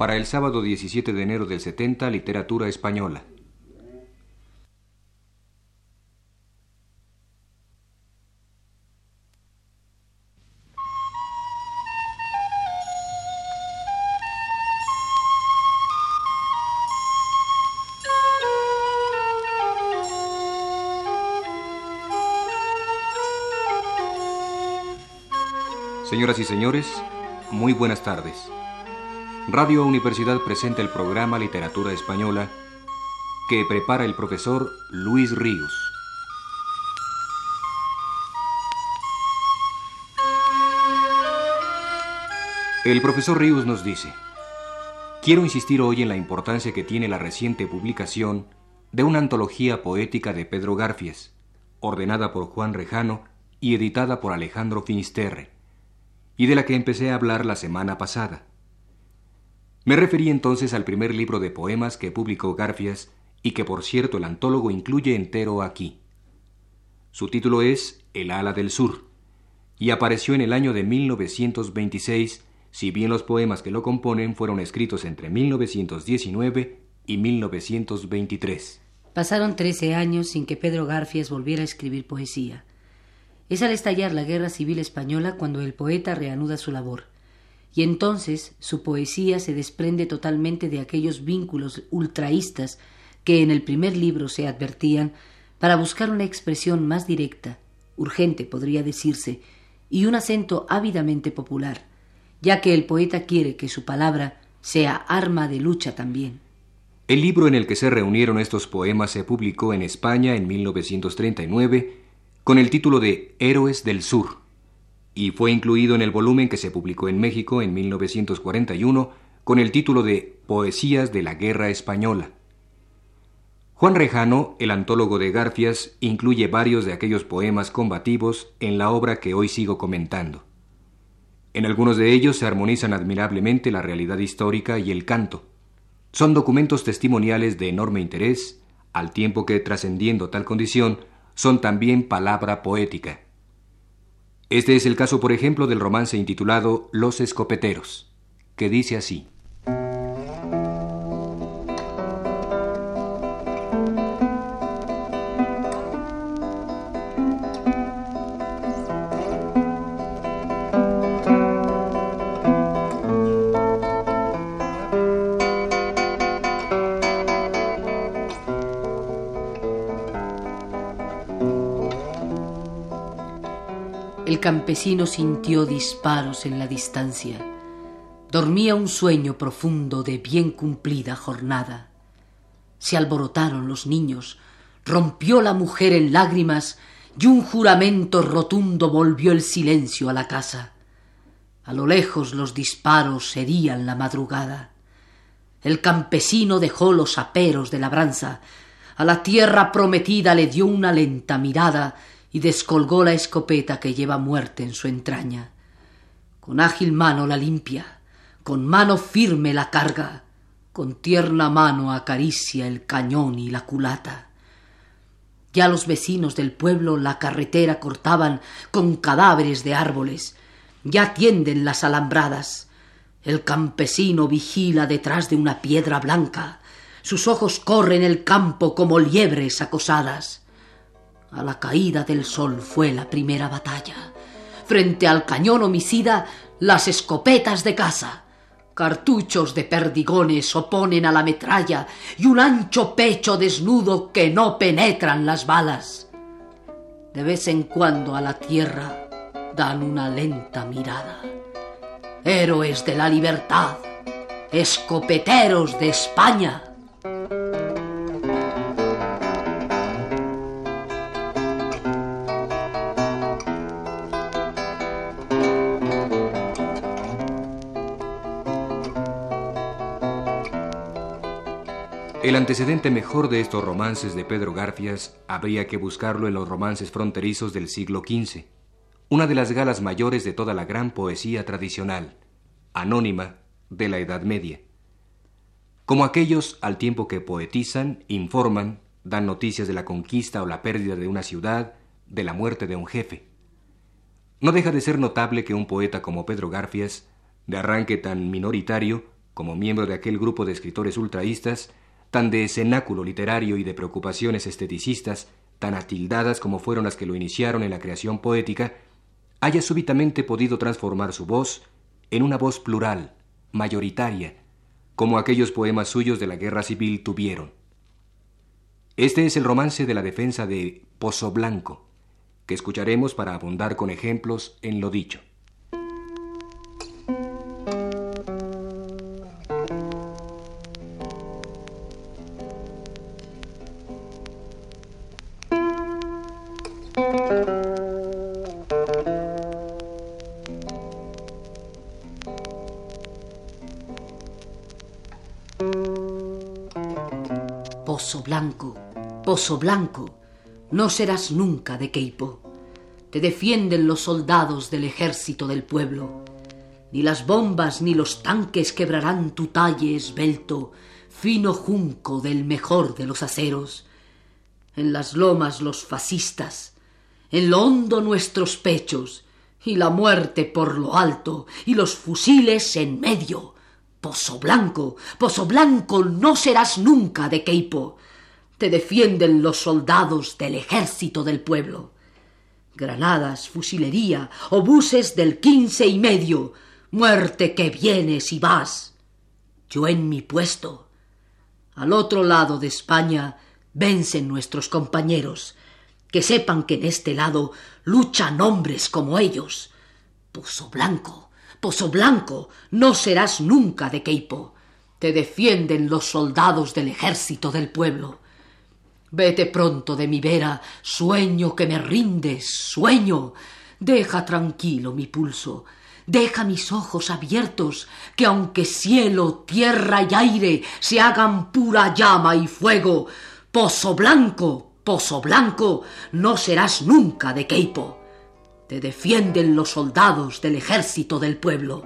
para el sábado 17 de enero del 70, Literatura Española. Señoras y señores, muy buenas tardes. Radio Universidad presenta el programa Literatura Española que prepara el profesor Luis Ríos. El profesor Ríos nos dice, quiero insistir hoy en la importancia que tiene la reciente publicación de una antología poética de Pedro Garfias, ordenada por Juan Rejano y editada por Alejandro Finisterre y de la que empecé a hablar la semana pasada. Me referí entonces al primer libro de poemas que publicó Garfias y que por cierto el antólogo incluye entero aquí. Su título es El ala del sur y apareció en el año de 1926, si bien los poemas que lo componen fueron escritos entre 1919 y 1923. Pasaron trece años sin que Pedro Garfias volviera a escribir poesía. Es al estallar la Guerra Civil Española cuando el poeta reanuda su labor, y entonces su poesía se desprende totalmente de aquellos vínculos ultraístas que en el primer libro se advertían para buscar una expresión más directa, urgente podría decirse, y un acento ávidamente popular, ya que el poeta quiere que su palabra sea arma de lucha también. El libro en el que se reunieron estos poemas se publicó en España en 1939 con el título de Héroes del Sur, y fue incluido en el volumen que se publicó en México en 1941 con el título de Poesías de la Guerra Española. Juan Rejano, el antólogo de Garfias, incluye varios de aquellos poemas combativos en la obra que hoy sigo comentando. En algunos de ellos se armonizan admirablemente la realidad histórica y el canto. Son documentos testimoniales de enorme interés, al tiempo que, trascendiendo tal condición, son también palabra poética. Este es el caso, por ejemplo, del romance intitulado Los escopeteros, que dice así. Campesino sintió disparos en la distancia. Dormía un sueño profundo de bien cumplida jornada. Se alborotaron los niños, rompió la mujer en lágrimas y un juramento rotundo volvió el silencio a la casa. A lo lejos los disparos herían la madrugada. El campesino dejó los aperos de labranza, a la tierra prometida le dio una lenta mirada y descolgó la escopeta que lleva muerte en su entraña. Con ágil mano la limpia, con mano firme la carga, con tierna mano acaricia el cañón y la culata. Ya los vecinos del pueblo la carretera cortaban con cadáveres de árboles, ya tienden las alambradas. El campesino vigila detrás de una piedra blanca, sus ojos corren el campo como liebres acosadas. A la caída del sol fue la primera batalla. Frente al cañón homicida, las escopetas de caza. Cartuchos de perdigones oponen a la metralla y un ancho pecho desnudo que no penetran las balas. De vez en cuando a la tierra dan una lenta mirada. Héroes de la libertad, escopeteros de España. El antecedente mejor de estos romances de Pedro Garfias habría que buscarlo en los romances fronterizos del siglo XV, una de las galas mayores de toda la gran poesía tradicional, anónima de la Edad Media. Como aquellos al tiempo que poetizan, informan, dan noticias de la conquista o la pérdida de una ciudad, de la muerte de un jefe. No deja de ser notable que un poeta como Pedro Garfias, de arranque tan minoritario, como miembro de aquel grupo de escritores ultraístas, tan de cenáculo literario y de preocupaciones esteticistas, tan atildadas como fueron las que lo iniciaron en la creación poética, haya súbitamente podido transformar su voz en una voz plural, mayoritaria, como aquellos poemas suyos de la guerra civil tuvieron. Este es el romance de la defensa de Pozo Blanco, que escucharemos para abundar con ejemplos en lo dicho. Pozo blanco, pozo blanco, no serás nunca de Queipo. Te defienden los soldados del ejército del pueblo. Ni las bombas ni los tanques quebrarán tu talle esbelto, fino junco del mejor de los aceros. En las lomas los fascistas, en lo hondo nuestros pechos, y la muerte por lo alto, y los fusiles en medio. Pozo Blanco, Pozo Blanco, no serás nunca de Queipo. Te defienden los soldados del ejército del pueblo. Granadas, fusilería, obuses del quince y medio. Muerte que vienes y vas. Yo en mi puesto. Al otro lado de España vencen nuestros compañeros. Que sepan que en este lado luchan hombres como ellos. Pozo Blanco, Pozo Blanco, no serás nunca de Queipo. Te defienden los soldados del ejército del pueblo. Vete pronto de mi vera, sueño que me rindes, sueño. Deja tranquilo mi pulso, deja mis ojos abiertos, que aunque cielo, tierra y aire se hagan pura llama y fuego, pozo blanco, pozo blanco, no serás nunca de Queipo. Te defienden los soldados del ejército del pueblo.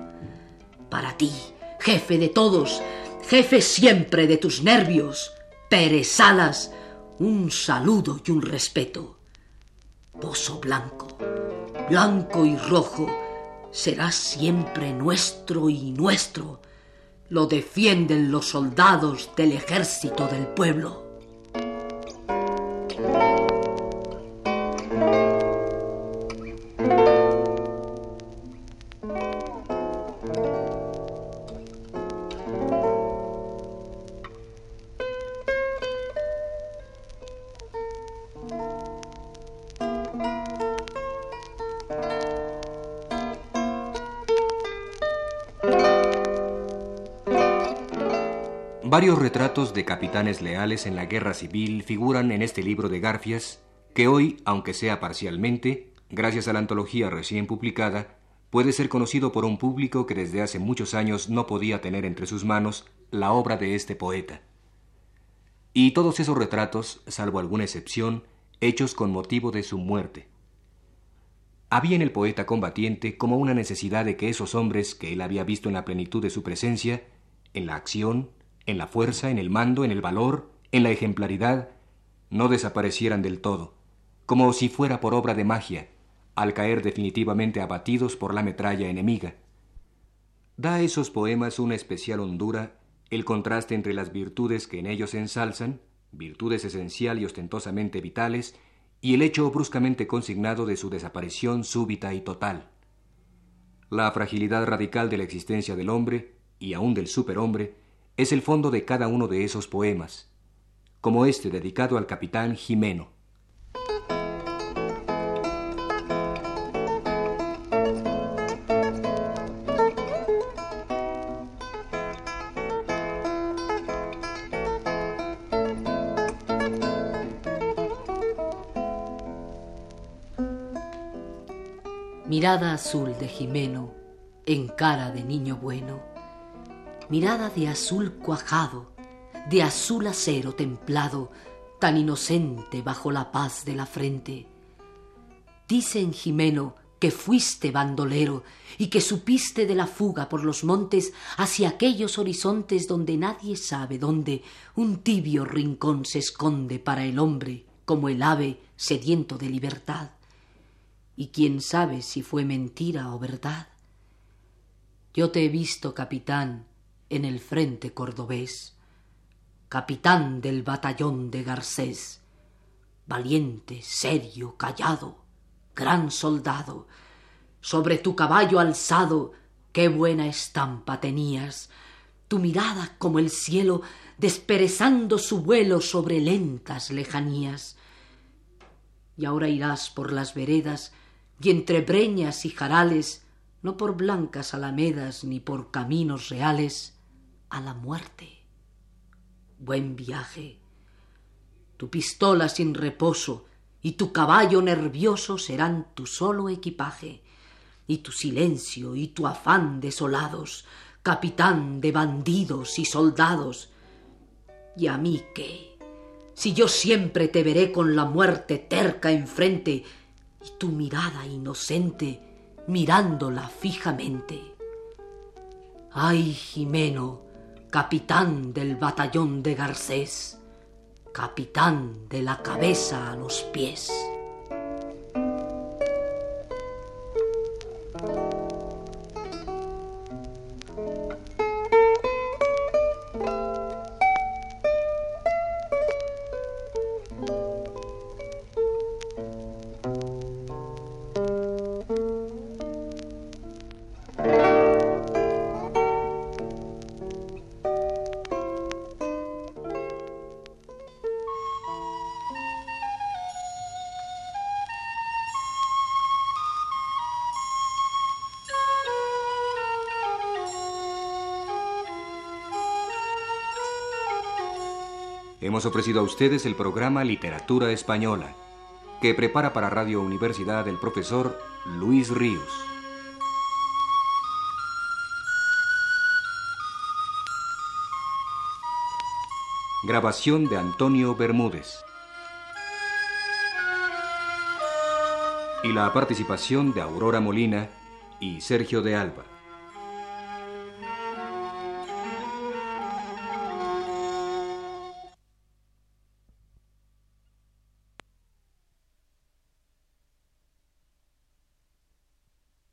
Para ti, jefe de todos, jefe siempre de tus nervios, Pérez Salas, un saludo y un respeto. Pozo blanco, blanco y rojo, serás siempre nuestro y nuestro. Lo defienden los soldados del ejército del pueblo. Varios retratos de capitanes leales en la guerra civil figuran en este libro de Garfias, que hoy, aunque sea parcialmente, gracias a la antología recién publicada, puede ser conocido por un público que desde hace muchos años no podía tener entre sus manos la obra de este poeta. Y todos esos retratos, salvo alguna excepción, hechos con motivo de su muerte. Había en el poeta combatiente como una necesidad de que esos hombres que él había visto en la plenitud de su presencia, en la acción, en la fuerza, en el mando, en el valor, en la ejemplaridad, no desaparecieran del todo, como si fuera por obra de magia, al caer definitivamente abatidos por la metralla enemiga. Da a esos poemas una especial hondura el contraste entre las virtudes que en ellos se ensalzan, virtudes esencial y ostentosamente vitales, y el hecho bruscamente consignado de su desaparición súbita y total. La fragilidad radical de la existencia del hombre, y aun del superhombre, es el fondo de cada uno de esos poemas, como este dedicado al capitán Jimeno. Mirada azul de Jimeno en cara de niño bueno mirada de azul cuajado, de azul acero templado, tan inocente bajo la paz de la frente. Dicen, Jimeno, que fuiste bandolero y que supiste de la fuga por los montes hacia aquellos horizontes donde nadie sabe dónde un tibio rincón se esconde para el hombre como el ave sediento de libertad. Y quién sabe si fue mentira o verdad. Yo te he visto, capitán, en el frente cordobés, capitán del batallón de Garcés, valiente, serio, callado, gran soldado, sobre tu caballo alzado, qué buena estampa tenías, tu mirada como el cielo desperezando su vuelo sobre lentas lejanías. Y ahora irás por las veredas y entre breñas y jarales, no por blancas alamedas ni por caminos reales, a la muerte. Buen viaje. Tu pistola sin reposo y tu caballo nervioso serán tu solo equipaje, y tu silencio y tu afán desolados, capitán de bandidos y soldados. ¿Y a mí qué? Si yo siempre te veré con la muerte terca enfrente y tu mirada inocente mirándola fijamente. Ay, Jimeno, capitán del batallón de Garcés, capitán de la cabeza a los pies. Hemos ofrecido a ustedes el programa Literatura Española, que prepara para Radio Universidad el profesor Luis Ríos. Grabación de Antonio Bermúdez. Y la participación de Aurora Molina y Sergio de Alba.